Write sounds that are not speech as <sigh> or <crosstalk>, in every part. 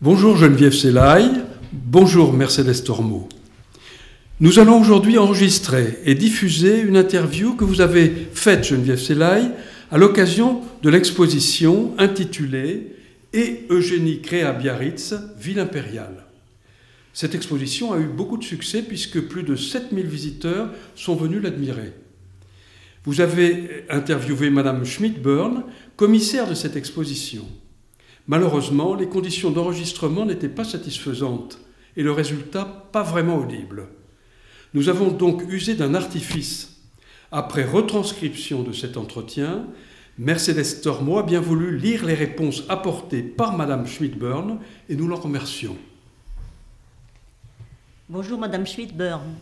Bonjour Geneviève Selaï, bonjour Mercedes Tormo. Nous allons aujourd'hui enregistrer et diffuser une interview que vous avez faite, Geneviève Selaï, à l'occasion de l'exposition intitulée Et Eugénie Créa Biarritz, Ville impériale. Cette exposition a eu beaucoup de succès puisque plus de 7000 visiteurs sont venus l'admirer. Vous avez interviewé Madame Schmidt-Burn, commissaire de cette exposition. Malheureusement, les conditions d'enregistrement n'étaient pas satisfaisantes et le résultat pas vraiment audible. Nous avons donc usé d'un artifice. Après retranscription de cet entretien, Mercedes Tormo a bien voulu lire les réponses apportées par Madame Schmidt-Burn et nous l'en remercions. Bonjour Madame Schmidt-Burn.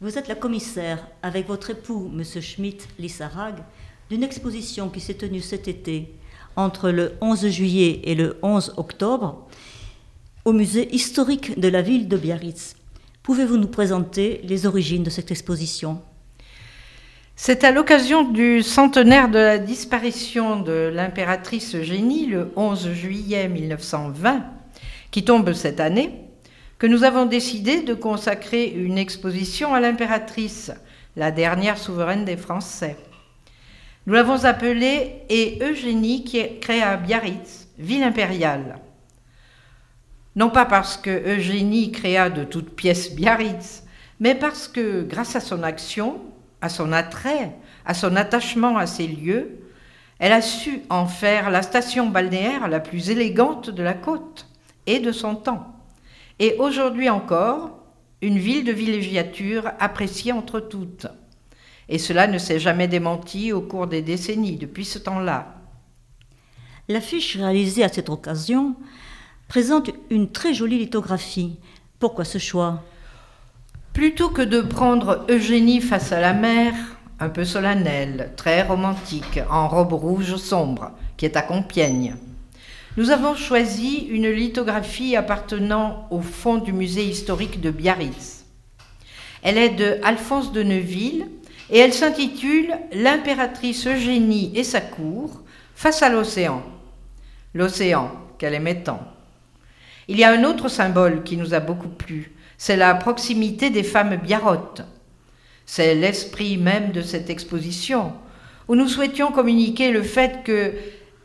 Vous êtes la commissaire, avec votre époux, Monsieur Schmidt Lissarag, d'une exposition qui s'est tenue cet été entre le 11 juillet et le 11 octobre au musée historique de la ville de Biarritz. Pouvez-vous nous présenter les origines de cette exposition? C'est à l'occasion du centenaire de la disparition de l'impératrice Eugénie, le 11 juillet 1920, qui tombe cette année, que nous avons décidé de consacrer une exposition à l'impératrice, la dernière souveraine des Français. Nous l'avons appelée Et Eugénie qui créa Biarritz, ville impériale. Non pas parce que Eugénie créa de toutes pièces Biarritz, mais parce que, grâce à son action, à son attrait, à son attachement à ces lieux, elle a su en faire la station balnéaire la plus élégante de la côte et de son temps. Et aujourd'hui encore, une ville de villégiature appréciée entre toutes. Et cela ne s'est jamais démenti au cours des décennies depuis ce temps-là. L'affiche réalisée à cette occasion présente une très jolie lithographie. Pourquoi ce choix? Plutôt que de prendre Eugénie face à la mer, un peu solennelle, très romantique, en robe rouge sombre, qui est à Compiègne, nous avons choisi une lithographie appartenant au fond du musée historique de Biarritz. Elle est de Alphonse de Neuville et elle s'intitule L'impératrice Eugénie et sa cour face à l'océan. L'océan qu'elle aimait tant. Il y a un autre symbole qui nous a beaucoup plu, c'est la proximité des femmes biarrottes. C'est l'esprit même de cette exposition, où nous souhaitions communiquer le fait que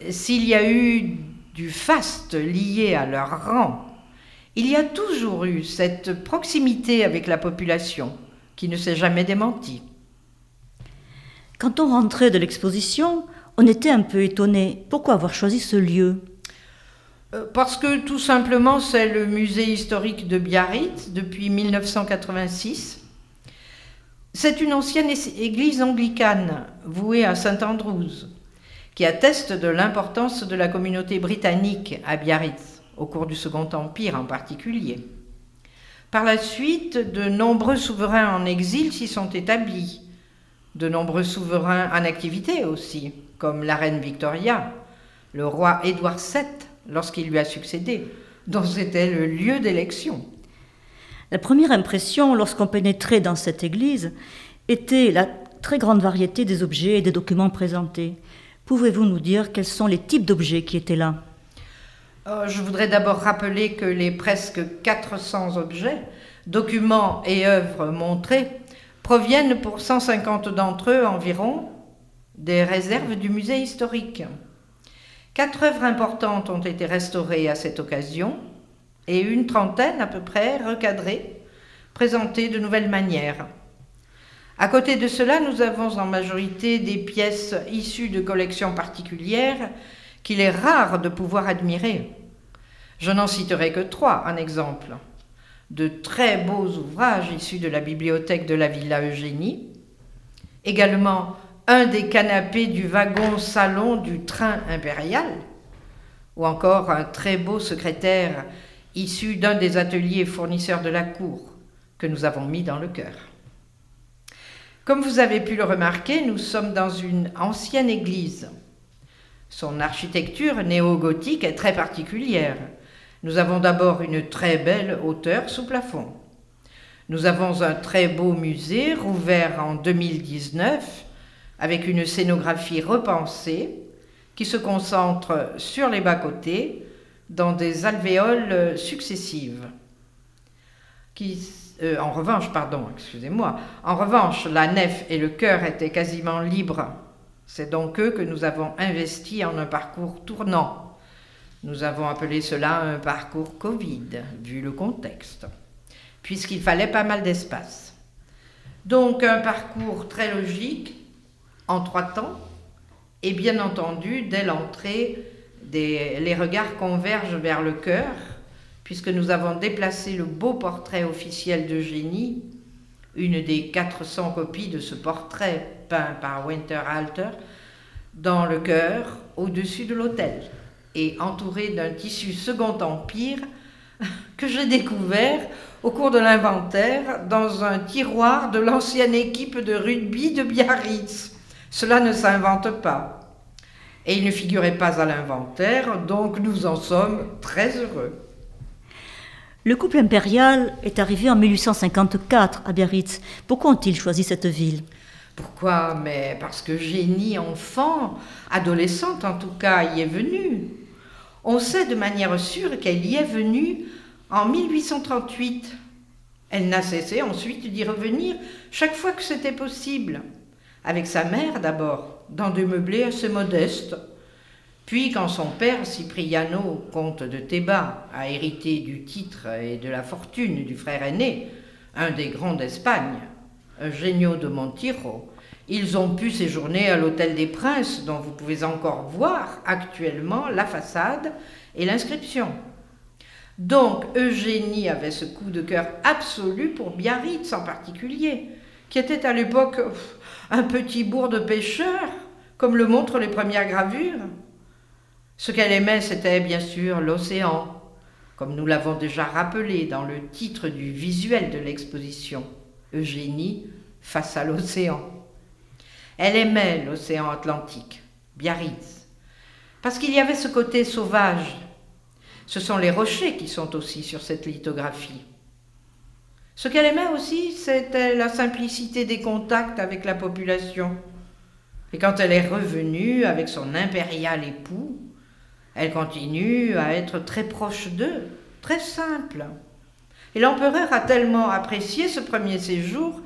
s'il y a eu du faste lié à leur rang, il y a toujours eu cette proximité avec la population qui ne s'est jamais démentie. Quand on rentrait de l'exposition, on était un peu étonné. Pourquoi avoir choisi ce lieu? Euh, Parce que tout simplement, c'est le musée historique de Biarritz depuis 1986. C'est une ancienne église anglicane vouée à Saint-Andrews, qui atteste de l'importance de la communauté britannique à Biarritz, au cours du Second Empire en particulier. Par la suite, de nombreux souverains en exil s'y sont établis, de nombreux souverains en activité aussi, comme la reine Victoria, le roi Édouard VII lorsqu'il lui a succédé, dont c'était le lieu d'élection. La première impression lorsqu'on pénétrait dans cette église était la très grande variété des objets et des documents présentés. Pouvez-vous nous dire quels sont les types d'objets qui étaient là? Euh, Je voudrais d'abord rappeler que les presque 400 objets, documents et œuvres montrés proviennent pour 150 d'entre eux environ des réserves du musée historique. Quatre œuvres importantes ont été restaurées à cette occasion et une trentaine à peu près recadrées, présentées de nouvelles manières. À côté de cela, nous avons en majorité des pièces issues de collections particulières qu'il est rare de pouvoir admirer. Je n'en citerai que trois en exemple de très beaux ouvrages issus de la bibliothèque de la Villa Eugénie, également un des canapés du wagon-salon du train impérial, ou encore un très beau secrétaire issu d'un des ateliers fournisseurs de la cour que nous avons mis dans le cœur. Comme vous avez pu le remarquer, nous sommes dans une ancienne église. Son architecture néo-gothique est très particulière. Nous avons d'abord une très belle hauteur sous plafond. Nous avons un très beau musée rouvert en 2019 avec une scénographie repensée qui se concentre sur les bas-côtés dans des alvéoles successives. Euh, en revanche, pardon, excusez-moi, en revanche, la nef et le chœur étaient quasiment libres. C'est donc eux que nous avons investis en un parcours tournant. Nous avons appelé cela un parcours Covid, vu le contexte, puisqu'il fallait pas mal d'espace. Donc un parcours très logique, en trois temps, et bien entendu, dès l'entrée, les regards convergent vers le cœur, puisque nous avons déplacé le beau portrait officiel d'Eugénie, une des 400 copies de ce portrait peint par Winterhalter, dans le cœur, au-dessus de l'autel, et entouré d'un tissu Second Empire <laughs> que j'ai découvert au cours de l'inventaire dans un tiroir de l'ancienne équipe de rugby de Biarritz. Cela ne s'invente pas. Et il ne figurait pas à l'inventaire, donc nous en sommes très heureux. Le couple impérial est arrivé en 1854 à Biarritz. Pourquoi ont-ils choisi cette ville? Pourquoi? Mais parce que Génie, enfant, adolescente en tout cas, y est venue. On sait de manière sûre qu'elle y est venue en 1838. Elle n'a cessé ensuite d'y revenir chaque fois que c'était possible. Avec sa mère d'abord, dans des meublés assez modestes, puis quand son père, Cipriano, comte de Théba, a hérité du titre et de la fortune du frère aîné, un des grands d'Espagne, Eugenio de Montiro, ils ont pu séjourner à l'Hôtel des Princes, dont vous pouvez encore voir actuellement la façade et l'inscription. Donc Eugénie avait ce coup de cœur absolu pour Biarritz en particulier, qui était à l'époque un petit bourg de pêcheurs, comme le montrent les premières gravures. Ce qu'elle aimait, c'était bien sûr l'océan, comme nous l'avons déjà rappelé dans le titre du visuel de l'exposition, Eugénie face à l'océan. Elle aimait l'océan Atlantique, Biarritz, parce qu'il y avait ce côté sauvage. Ce sont les rochers qui sont aussi sur cette lithographie. Ce qu'elle aimait aussi, c'était la simplicité des contacts avec la population. Et quand elle est revenue avec son impérial époux, elle continue à être très proche d'eux, très simple. Et l'empereur a tellement apprécié ce premier séjour,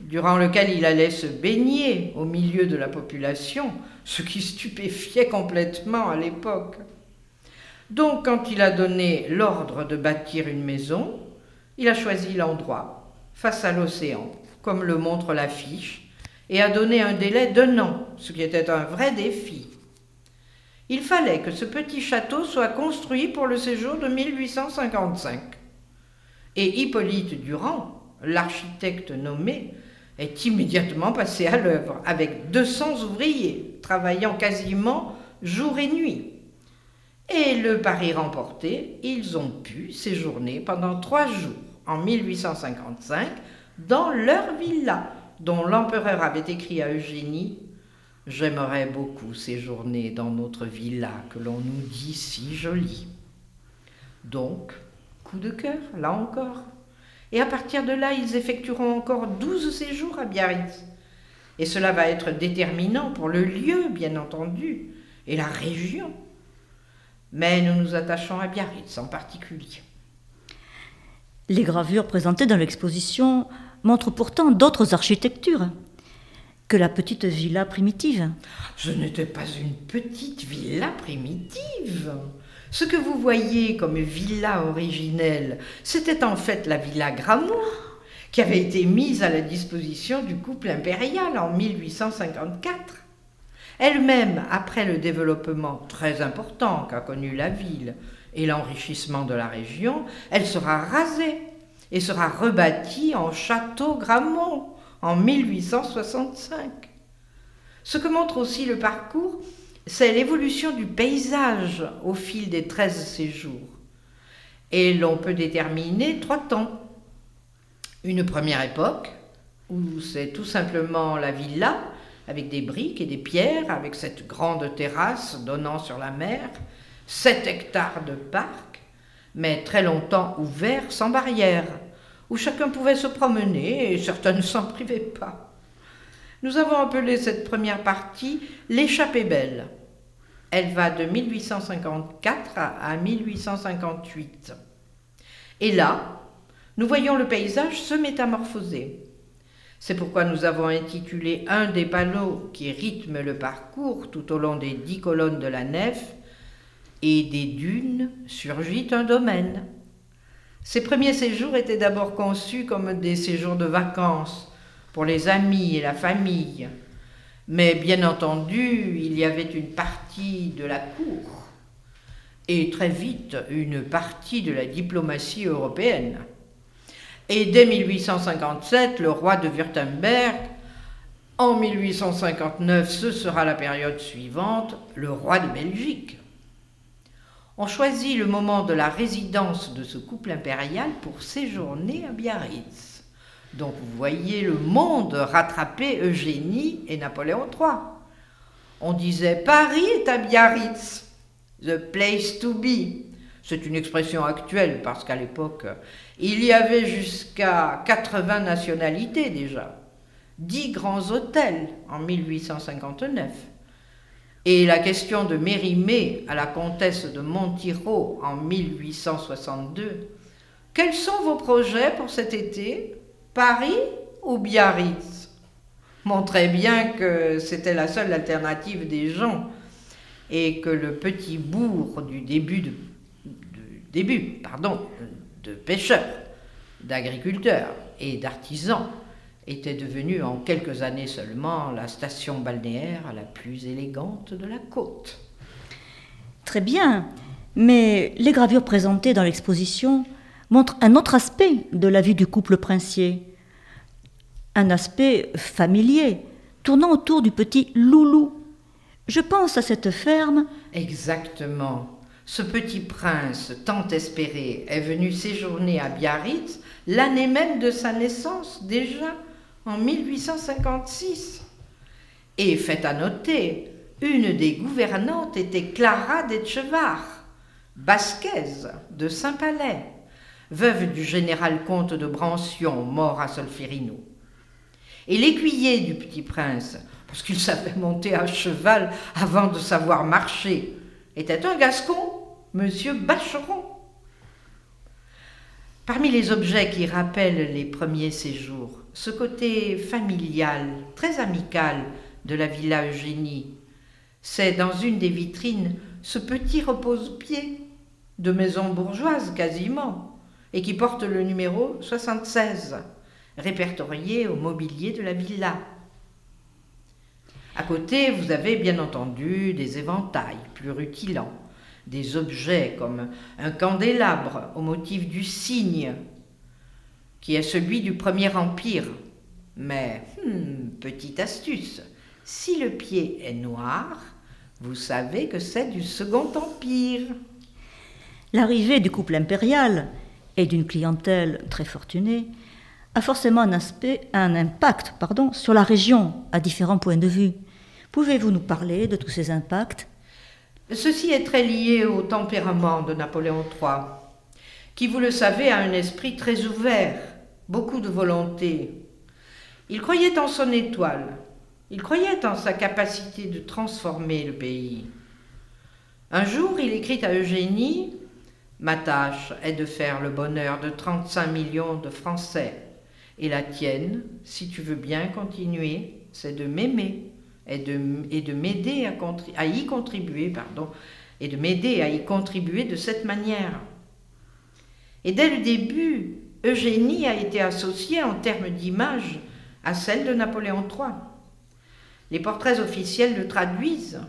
durant lequel il allait se baigner au milieu de la population, ce qui stupéfiait complètement à l'époque. Donc quand il a donné l'ordre de bâtir une maison, il a choisi l'endroit, face à l'océan, comme le montre l'affiche, et a donné un délai d'un an, ce qui était un vrai défi. Il fallait que ce petit château soit construit pour le séjour de 1855. Et Hippolyte Durand, l'architecte nommé, est immédiatement passé à l'œuvre, avec 200 ouvriers, travaillant quasiment jour et nuit. Et le pari remporté, ils ont pu séjourner pendant trois jours, en 1855, dans leur villa, dont l'empereur avait écrit à Eugénie J'aimerais beaucoup séjourner dans notre villa que l'on nous dit si jolie. Donc, coup de cœur, là encore. Et à partir de là, ils effectueront encore douze séjours à Biarritz. Et cela va être déterminant pour le lieu, bien entendu, et la région. Mais nous nous attachons à Biarritz en particulier. Les gravures présentées dans l'exposition montrent pourtant d'autres architectures que la petite villa primitive. Ce n'était pas une petite villa primitive. Ce que vous voyez comme villa originelle, c'était en fait la villa Gramour, qui avait été mise à la disposition du couple impérial en 1854. Elle-même, après le développement très important qu'a connu la ville et l'enrichissement de la région, elle sera rasée et sera rebâtie en château Gramont en 1865. Ce que montre aussi le parcours, c'est l'évolution du paysage au fil des 13 séjours. Et l'on peut déterminer trois temps. Une première époque, où c'est tout simplement la villa, avec des briques et des pierres, avec cette grande terrasse donnant sur la mer, 7 hectares de parc, mais très longtemps ouvert sans barrière, où chacun pouvait se promener et certains ne <laughs> s'en privaient pas. Nous avons appelé cette première partie l'échappée belle. Elle va de 1854 à 1858. Et là, nous voyons le paysage se métamorphoser. C'est pourquoi nous avons intitulé un des panneaux qui rythme le parcours tout au long des dix colonnes de la nef Et des dunes surgit un domaine. Ces premiers séjours étaient d'abord conçus comme des séjours de vacances pour les amis et la famille. Mais bien entendu, il y avait une partie de la cour et très vite une partie de la diplomatie européenne. Et dès 1857, le roi de Württemberg, en 1859, ce sera la période suivante, le roi de Belgique. On choisit le moment de la résidence de ce couple impérial pour séjourner à Biarritz. Donc vous voyez le monde rattraper Eugénie et Napoléon III. On disait Paris est à Biarritz, the place to be. C'est une expression actuelle parce qu'à l'époque, il y avait jusqu'à 80 nationalités déjà, 10 grands hôtels en 1859. Et la question de Mérimée à la comtesse de Montiro en 1862. Quels sont vos projets pour cet été? Paris ou Biarritz? Montrait bien que c'était la seule alternative des gens et que le petit bourg du début de pêcheurs, d'agriculteurs et d'artisans était devenu en quelques années seulement la station balnéaire la plus élégante de la côte. Très bien, mais les gravures présentées dans l'exposition montrent un autre aspect de la vie du couple princier, un aspect familier, tournant autour du petit Loulou. Je pense à cette ferme. Exactement. Ce petit prince tant espéré est venu séjourner à Biarritz l'année même de sa naissance, déjà en 1856. Et fait à noter, une des gouvernantes était Clara d'Etchevard, basquaise de Saint-Palais, veuve du général comte de Brancion, mort à Solferino. Et l'écuyer du petit prince, parce qu'il savait monter à cheval avant de savoir marcher, était un Gascon Monsieur Bacheron. Parmi les objets qui rappellent les premiers séjours, ce côté familial, très amical de la villa Eugénie, c'est dans une des vitrines ce petit repose-pied de maison bourgeoise quasiment, et qui porte le numéro 76, répertorié au mobilier de la villa. À côté, vous avez bien entendu des éventails plus rutilants, des objets comme un candélabre au motif du cygne, qui est celui du Premier Empire. Mais, hmm, petite astuce, si le pied est noir, vous savez que c'est du Second Empire. L'arrivée du couple impérial et d'une clientèle très fortunée a forcément un, aspect, un impact pardon, sur la région à différents points de vue. Pouvez-vous nous parler de tous ces impacts? Ceci est très lié au tempérament de Napoléon III, qui, vous le savez, a un esprit très ouvert, beaucoup de volonté. Il croyait en son étoile, il croyait en sa capacité de transformer le pays. Un jour, il écrit à Eugénie Ma tâche est de faire le bonheur de 35 millions de Français, et la tienne, si tu veux bien continuer, c'est de m'aimer et de, m'aider à, à, y contribuer, pardon, et de m'aider à y contribuer de cette manière. Et dès le début, Eugénie a été associée en termes d'image à celle de Napoléon III. Les portraits officiels le traduisent.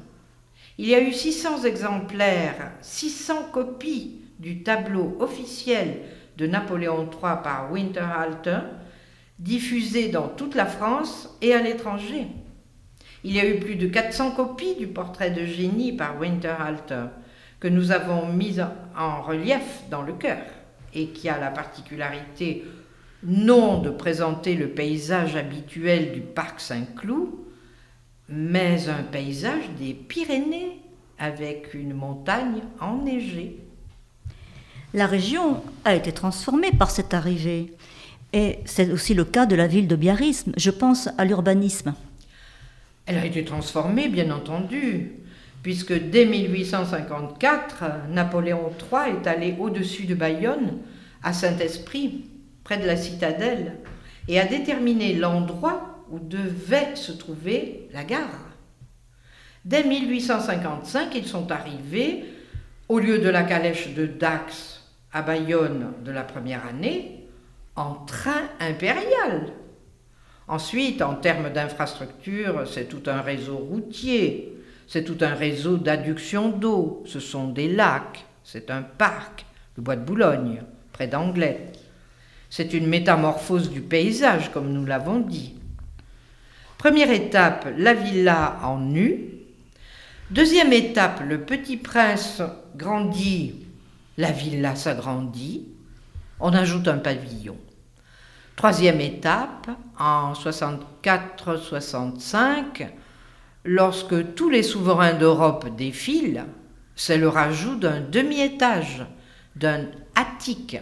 Il y a eu 600 exemplaires, 600 copies du tableau officiel de Napoléon III par Winterhalter, diffusés dans toute la France et à l'étranger. Il y a eu plus de 400 copies du portrait de génie par Winterhalter que nous avons mis en relief dans le cœur et qui a la particularité non de présenter le paysage habituel du parc Saint-Cloud, mais un paysage des Pyrénées avec une montagne enneigée. La région a été transformée par cette arrivée. Et c'est aussi le cas de la ville de Biarritz. Je pense à l'urbanisme. Elle a été transformée, bien entendu, puisque dès 1854, Napoléon III est allé au-dessus de Bayonne, à Saint-Esprit, près de la citadelle, et a déterminé l'endroit où devait se trouver la gare. Dès 1855, ils sont arrivés, au lieu de la calèche de Dax à Bayonne de la première année, en train impérial. Ensuite, en termes d'infrastructure, c'est tout un réseau routier, c'est tout un réseau d'adduction d'eau, ce sont des lacs, c'est un parc, le bois de Boulogne, près d'Anglet. C'est une métamorphose du paysage, comme nous l'avons dit. Première étape, la villa en nu. Deuxième étape, le petit prince grandit, la villa s'agrandit. On ajoute un pavillon. Troisième étape, en 64-65, lorsque tous les souverains d'Europe défilent, c'est le rajout d'un demi-étage, d'un attique.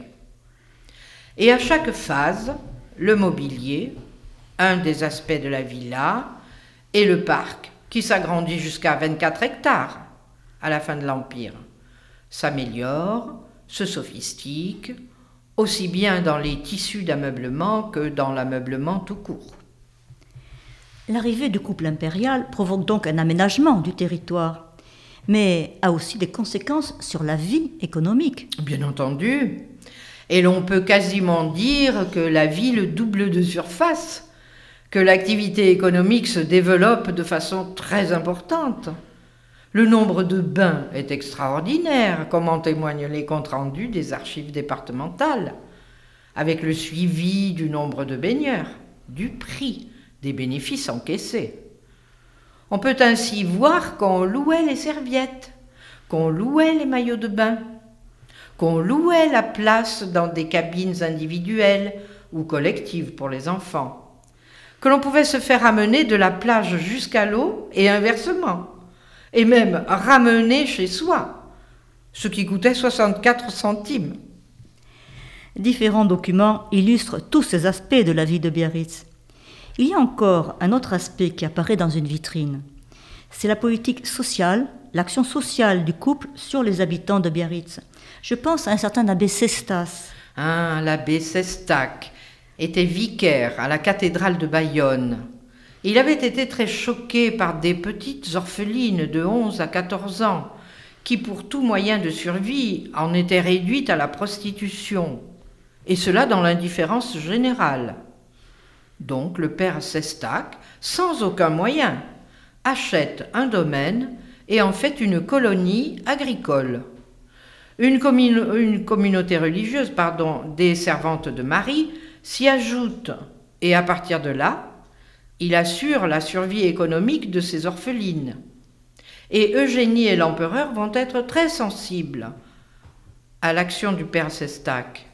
Et à chaque phase, le mobilier, un des aspects de la villa, et le parc, qui s'agrandit jusqu'à 24 hectares à la fin de l'Empire, s'améliore, se sophistique, aussi bien dans les tissus d'ameublement que dans l'ameublement tout court. L'arrivée du couple impérial provoque donc un aménagement du territoire, mais a aussi des conséquences sur la vie économique. Bien entendu. Et l'on peut quasiment dire que la ville double de surface, que l'activité économique se développe de façon très importante. Le nombre de bains est extraordinaire, comme en témoignent les comptes rendus des archives départementales, avec le suivi du nombre de baigneurs, du prix, des bénéfices encaissés. On peut ainsi voir qu'on louait les serviettes, qu'on louait les maillots de bain, qu'on louait la place dans des cabines individuelles ou collectives pour les enfants, que l'on pouvait se faire amener de la plage jusqu'à l'eau et inversement et même ramener chez soi, ce qui coûtait 64 centimes. Différents documents illustrent tous ces aspects de la vie de Biarritz. Il y a encore un autre aspect qui apparaît dans une vitrine. C'est la politique sociale, l'action sociale du couple sur les habitants de Biarritz. Je pense à un certain abbé Cestas. Ah, l'abbé Sestac était vicaire à la cathédrale de Bayonne. Il avait été très choqué par des petites orphelines de 11 à 14 ans, qui pour tout moyen de survie en étaient réduites à la prostitution, et cela dans l'indifférence générale. Donc le père Sestac, sans aucun moyen, achète un domaine et en fait une colonie agricole. Une, communauté religieuse, des servantes de Marie s'y ajoute, et à partir de là, il assure la survie économique de ses orphelines. Et Eugénie et l'empereur vont être très sensibles à l'action du père Sestac.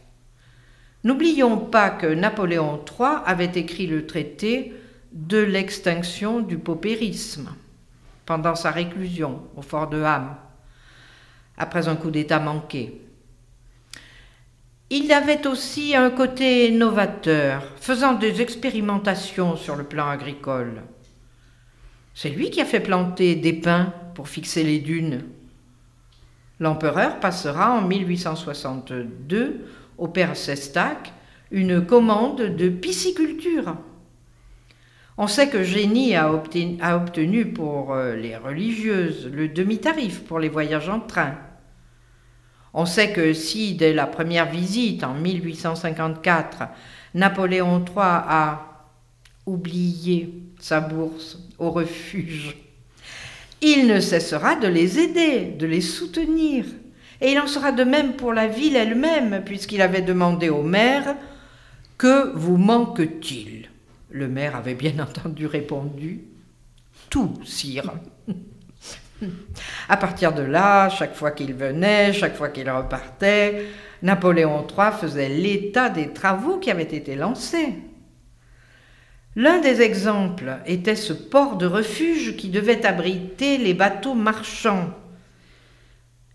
N'oublions pas que Napoléon III avait écrit le traité de l'extinction du paupérisme pendant sa réclusion au fort de Ham, après un coup d'État manqué. Il avait aussi un côté novateur, faisant des expérimentations sur le plan agricole. C'est lui qui a fait planter des pins pour fixer les dunes. L'empereur passera en 1862 au père Sestac une commande de pisciculture. On sait que Génie a obtenu, pour euh, les religieuses le demi-tarif pour les voyages en train. On sait que si, dès la première visite en 1854, Napoléon III a oublié sa bourse au refuge, il ne cessera de les aider, de les soutenir. Et il en sera de même pour la ville elle-même, puisqu'il avait demandé au maire Que vous manque-t-il? Le maire avait bien <laughs> entendu répondu Tout, sire. À partir de là, chaque fois qu'il venait, chaque fois qu'il repartait, Napoléon III faisait l'état des travaux qui avaient été lancés. L'un des exemples était ce port de refuge qui devait abriter les bateaux marchands,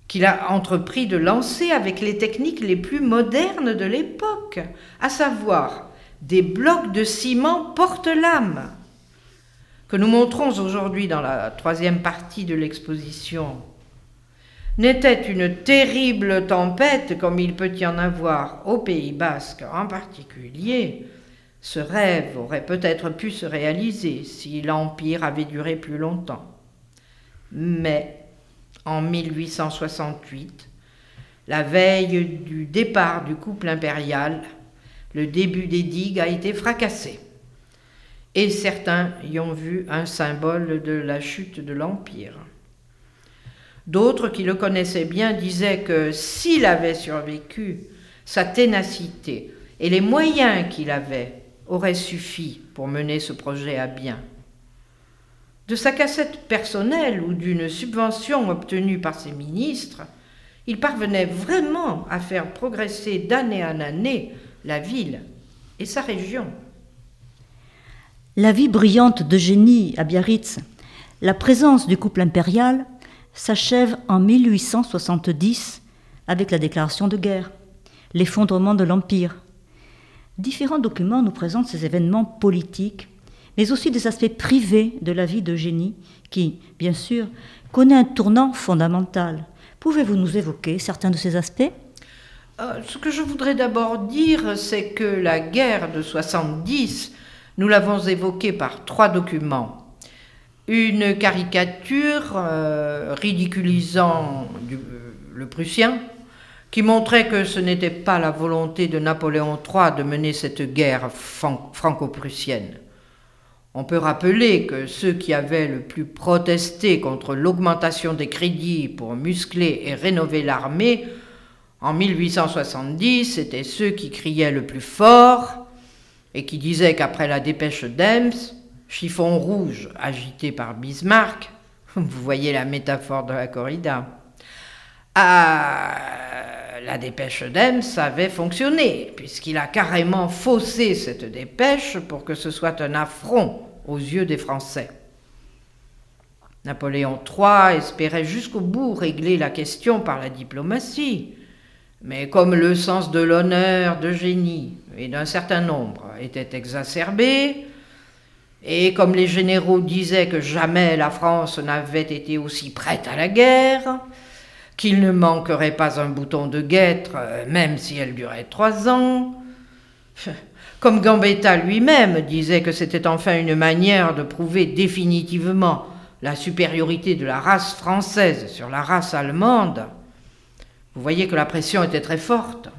qu'il a entrepris de lancer avec les techniques les plus modernes de l'époque, à savoir des blocs de ciment porte-lames que nous montrons aujourd'hui dans la troisième partie de l'exposition n'était une terrible tempête comme il peut y en avoir au Pays basque en particulier, ce rêve aurait peut-être pu se réaliser si l'Empire avait duré plus longtemps. Mais en 1868, la veille du départ du couple impérial, le début des digues a été fracassé. Et certains y ont vu un symbole de la chute de l'Empire. D'autres qui le connaissaient bien disaient que s'il avait survécu, sa ténacité et les moyens qu'il avait auraient suffi pour mener ce projet à bien. De sa cassette personnelle ou d'une subvention obtenue par ses ministres, il parvenait vraiment à faire progresser d'année en année la ville et sa région. La vie brillante de génie à Biarritz, la présence du couple impérial s'achève en 1870 avec la déclaration de guerre, l'effondrement de l'Empire. Différents documents nous présentent ces événements politiques, mais aussi des aspects privés de la vie de génie qui, bien sûr, connaît un tournant fondamental. Pouvez-vous nous évoquer certains de ces aspects? Euh, Ce que je voudrais d'abord dire, c'est que la guerre de 70, nous l'avons évoquée par trois documents une caricature euh, ridiculisant le Prussien, qui montrait que ce n'était pas la volonté de Napoléon III de mener cette guerre franco-prussienne. On peut rappeler que ceux qui avaient le plus protesté contre l'augmentation des crédits pour muscler et rénover l'armée en 1870 étaient ceux qui criaient le plus fort et qui disaient qu'après la dépêche d'Ems, chiffon rouge agité par Bismarck, <laughs> vous voyez la métaphore de la corrida, ah, la dépêche d'Ems avait fonctionné, puisqu'il a carrément faussé cette dépêche pour que ce soit un affront aux yeux des Français. Napoléon III espérait jusqu'au bout régler la question par la diplomatie, mais comme le sens de l'honneur de génie et d'un certain nombre était exacerbé, et comme les généraux disaient que jamais la France n'avait été aussi prête à la guerre, qu'il ne manquerait pas un bouton de guêtre, même si elle durait trois ans, <laughs> comme Gambetta lui-même disait que c'était enfin une manière de prouver définitivement la supériorité de la race française sur la race allemande, vous voyez que la pression était très forte.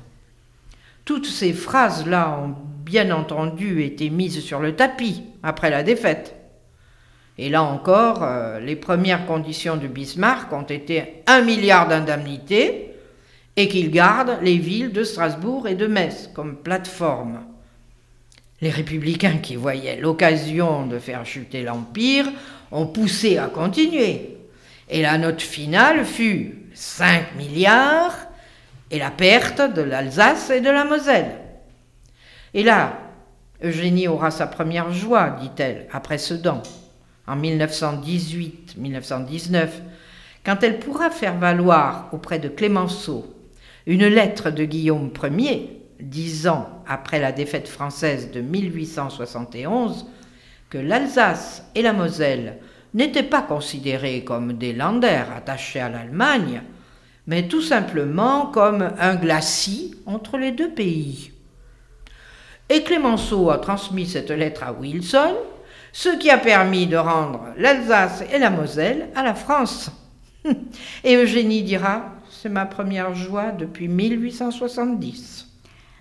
Toutes ces phrases-là ont bien entendu été mises sur le tapis après la défaite. Et là encore, euh, les premières conditions de Bismarck ont été un milliard d'indemnités et qu'il garde les villes de Strasbourg et de Metz comme plateforme. Les républicains qui voyaient l'occasion de faire chuter l'Empire ont poussé à continuer. Et la note finale fut 5 milliards et la perte de l'Alsace et de la Moselle. Et là, Eugénie aura sa première joie, dit-elle, après Sedan, en 1918-1919, quand elle pourra faire valoir auprès de Clémenceau une lettre de Guillaume Ier, dix ans après la défaite française de 1871, que l'Alsace et la Moselle n'étaient pas considérées comme des landers attachés à l'Allemagne, mais tout simplement comme un glacis entre les deux pays. Et Clémenceau a transmis cette lettre à Wilson, ce qui a permis de rendre l'Alsace et la Moselle à la France. <laughs> Et Eugénie dira, c'est ma première joie depuis 1870.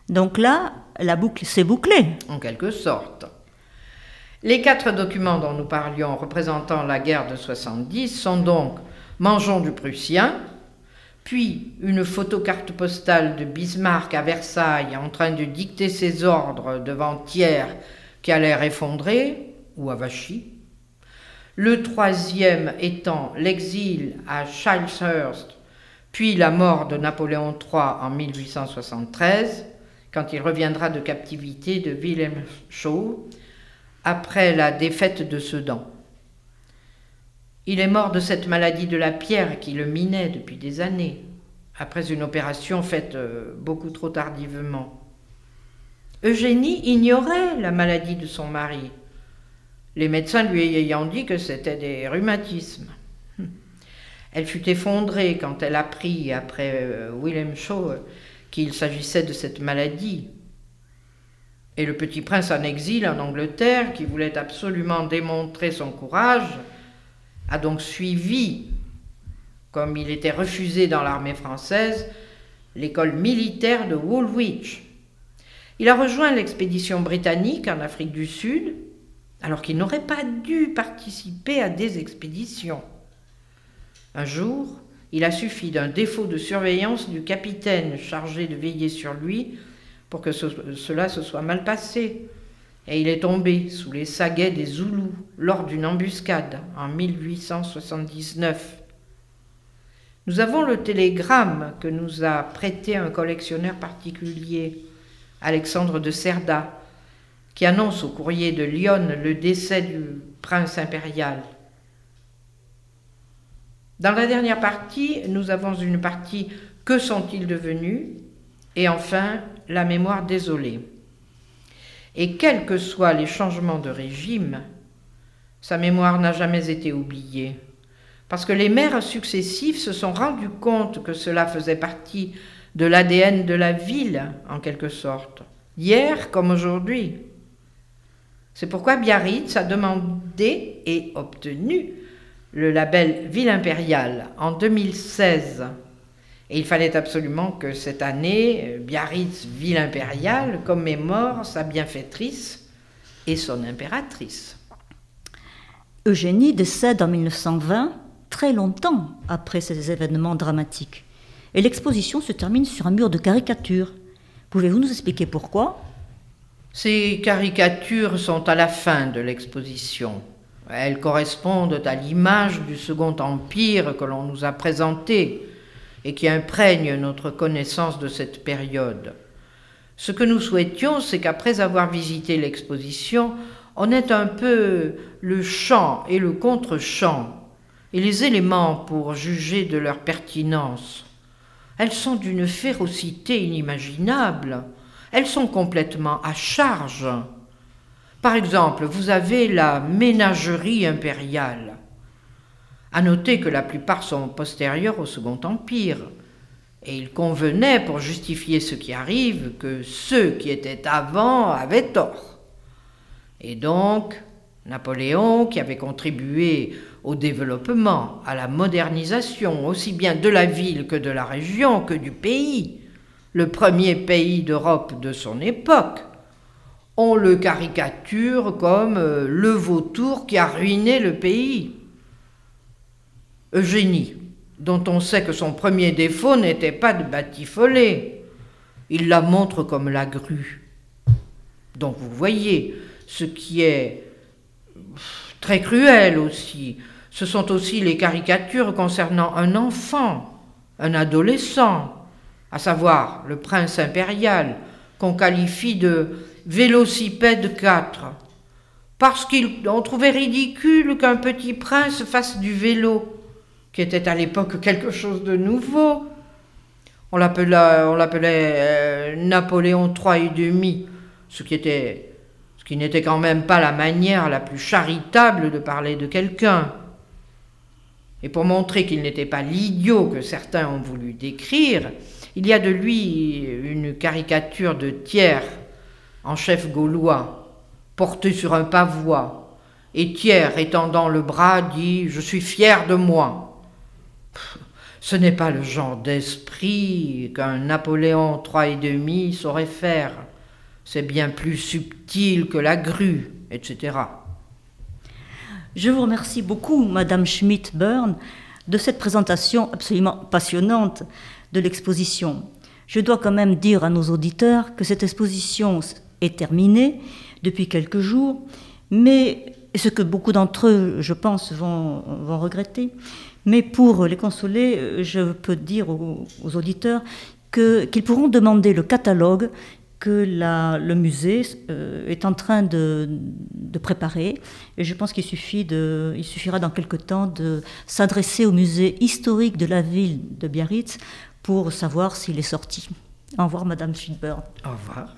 Donc là, la boucle s'est bouclée. En quelque sorte. Les quatre documents dont nous parlions représentant la guerre de 70 sont donc Mangeons du Prussien, puis une photocarte postale de Bismarck à Versailles en train de dicter ses ordres devant Thiers qui a l'air effondré, ou à Vachy. Le troisième étant l'exil à Childhurst, puis la mort de Napoléon III en 1873, quand il reviendra de captivité de Wilhelm Shaw, après la défaite de Sedan. Il est mort de cette maladie de la pierre qui le minait depuis des années, après une opération faite euh, beaucoup trop tardivement. Eugénie ignorait la maladie de son mari. les médecins lui ayant dit que c'était des rhumatismes. Elle fut effondrée quand elle apprit, après euh, William Shaw, qu'il s'agissait de cette maladie. Et le petit prince en exil en Angleterre, qui voulait absolument démontrer son courage, a donc suivi, comme il était refusé dans l'armée française, l'école militaire de Woolwich. Il a rejoint l'expédition britannique en Afrique du Sud, alors qu'il n'aurait pas dû participer à des expéditions. Un jour, il a suffi d'un défaut de surveillance du capitaine chargé de veiller sur lui pour que cela se soit mal passé, et il est tombé sous les saguets des Zoulous lors d'une embuscade en 1879. Nous avons le télégramme que nous a prêté un collectionneur particulier, Alexandre de Cerda, qui annonce au courrier de Lyon le décès du prince impérial. Dans la dernière partie, nous avons une partie Que sont-ils devenus? et enfin la mémoire désolée. Et quels que soient les changements de régime, sa mémoire n'a jamais été oubliée, parce que les maires successifs se sont rendus compte que cela faisait partie de l'ADN de la ville, en quelque sorte, hier comme aujourd'hui. C'est pourquoi Biarritz a demandé et obtenu le label Ville impériale en 2016. Et il fallait absolument que cette année, Biarritz, ville impériale, commémore sa bienfaitrice et son impératrice. Eugénie décède en 1920, très longtemps après ces événements dramatiques. Et l'exposition se termine sur un mur de caricatures. Pouvez-vous nous expliquer pourquoi? Ces caricatures sont à la fin de l'exposition. Elles correspondent à l'image du Second Empire que l'on nous a présenté et qui imprègne notre connaissance de cette période. Ce que nous souhaitions, c'est qu'après avoir visité l'exposition, on ait un peu le chant et le contre-chant et les éléments pour juger de leur pertinence. Elles sont d'une férocité inimaginable. Elles sont complètement à charge. Par exemple, vous avez la ménagerie impériale. À noter que la plupart sont postérieures au Second Empire. Et il convenait, pour justifier ce qui arrive, que ceux qui étaient avant avaient tort. Et donc, Napoléon, qui avait contribué au développement, à la modernisation aussi bien de la ville que de la région, que du pays, le premier pays d'Europe de son époque, on le caricature comme euh, le vautour qui a ruiné le pays. Eugénie, dont on sait que son premier défaut n'était pas de batifoler, il la montre comme la grue. Donc vous voyez, ce qui est très cruel aussi, ce sont aussi les caricatures concernant un enfant, un adolescent, à savoir le prince impérial, qu'on qualifie de Vélocipède 4, parce qu'on trouvait ridicule qu'un petit prince fasse du vélo, qui était à l'époque quelque chose de nouveau. On l'appelait, on l'appelait euh, Napoléon III et demi, ce qui était, ce qui n'était quand même pas la manière la plus charitable de parler de quelqu'un. Et pour montrer qu'il n'était pas l'idiot que certains ont voulu décrire, il y a de lui une caricature de Thiers en chef gaulois, porté sur un pavois, et Thiers, étendant le bras, dit Je suis fier de moi. Ce n'est pas le genre d'esprit qu'un Napoléon trois et demi saurait faire. C'est bien plus subtil que la grue, etc. Je vous remercie beaucoup, Madame Schmidt-Burn, de cette présentation absolument passionnante de l'exposition. Je dois quand même dire à nos auditeurs que cette exposition est terminée depuis quelques jours, mais ce que beaucoup d'entre eux, je pense, vont regretter. Mais pour les consoler, je peux dire aux, auditeurs qu'ils pourront demander le catalogue que le musée euh, est en train de, préparer. Et je pense qu'il suffira dans quelque temps de s'adresser au musée historique de la ville de Biarritz pour savoir s'il est sorti. Au revoir, Madame Schildberg. Au revoir.